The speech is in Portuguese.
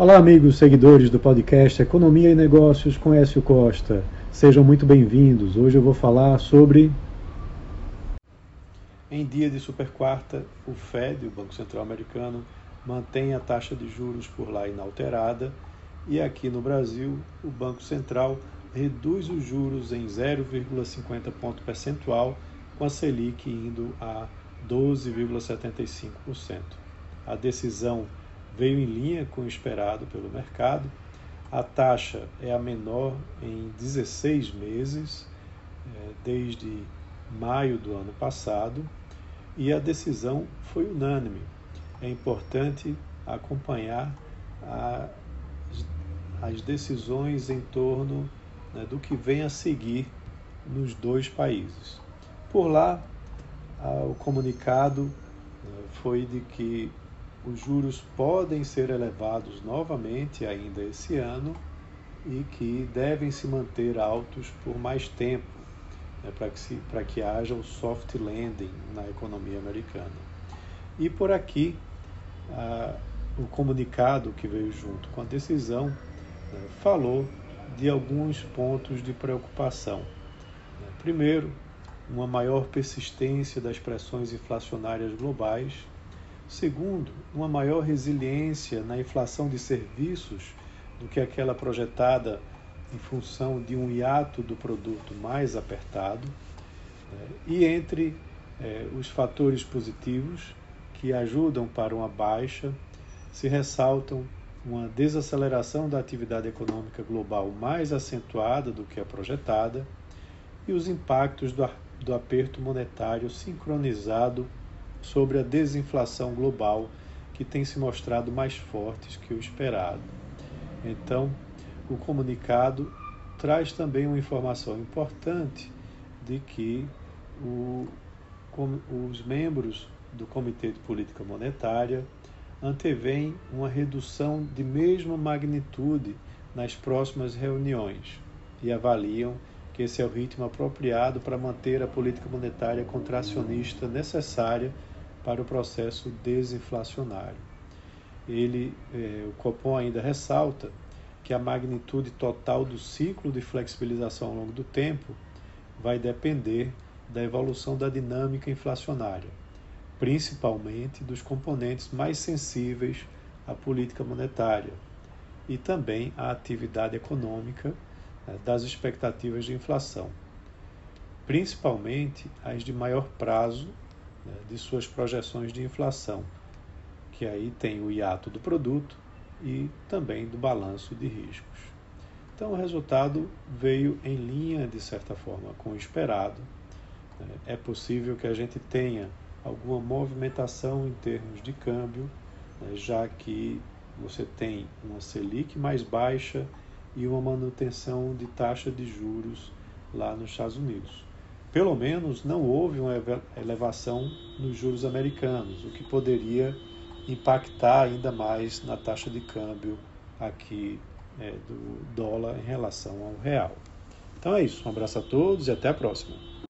Olá, amigos seguidores do podcast Economia e Negócios com Écio Costa. Sejam muito bem-vindos. Hoje eu vou falar sobre. Em dia de super quarta, o Fed, o Banco Central Americano, mantém a taxa de juros por lá inalterada e aqui no Brasil, o Banco Central reduz os juros em 0,50 ponto percentual, com a Selic indo a 12,75%. A decisão veio em linha com o esperado pelo mercado. A taxa é a menor em 16 meses, é, desde maio do ano passado, e a decisão foi unânime. É importante acompanhar a, as decisões em torno né, do que vem a seguir nos dois países. Por lá, o comunicado né, foi de que os juros podem ser elevados novamente ainda esse ano e que devem se manter altos por mais tempo, né, para que, que haja o soft landing na economia americana. E por aqui, o comunicado que veio junto com a decisão né, falou de alguns pontos de preocupação. Né. Primeiro, uma maior persistência das pressões inflacionárias globais Segundo, uma maior resiliência na inflação de serviços do que aquela projetada em função de um hiato do produto mais apertado. Né? E entre eh, os fatores positivos que ajudam para uma baixa, se ressaltam uma desaceleração da atividade econômica global mais acentuada do que a projetada e os impactos do, do aperto monetário sincronizado sobre a desinflação global que tem se mostrado mais fortes que o esperado. Então, o comunicado traz também uma informação importante de que o, os membros do Comitê de Política Monetária antevêm uma redução de mesma magnitude nas próximas reuniões e avaliam que esse é o ritmo apropriado para manter a política monetária contracionista necessária para o processo desinflacionário. Ele, eh, o Copom ainda ressalta que a magnitude total do ciclo de flexibilização ao longo do tempo vai depender da evolução da dinâmica inflacionária, principalmente dos componentes mais sensíveis à política monetária e também à atividade econômica das expectativas de inflação, principalmente as de maior prazo né, de suas projeções de inflação, que aí tem o hiato do produto e também do balanço de riscos. Então, o resultado veio em linha, de certa forma, com o esperado. Né. É possível que a gente tenha alguma movimentação em termos de câmbio, né, já que você tem uma Selic mais baixa e uma manutenção de taxa de juros lá nos Estados Unidos pelo menos não houve uma elevação nos juros americanos, o que poderia impactar ainda mais na taxa de câmbio aqui é, do dólar em relação ao real. Então é isso, um abraço a todos e até a próxima.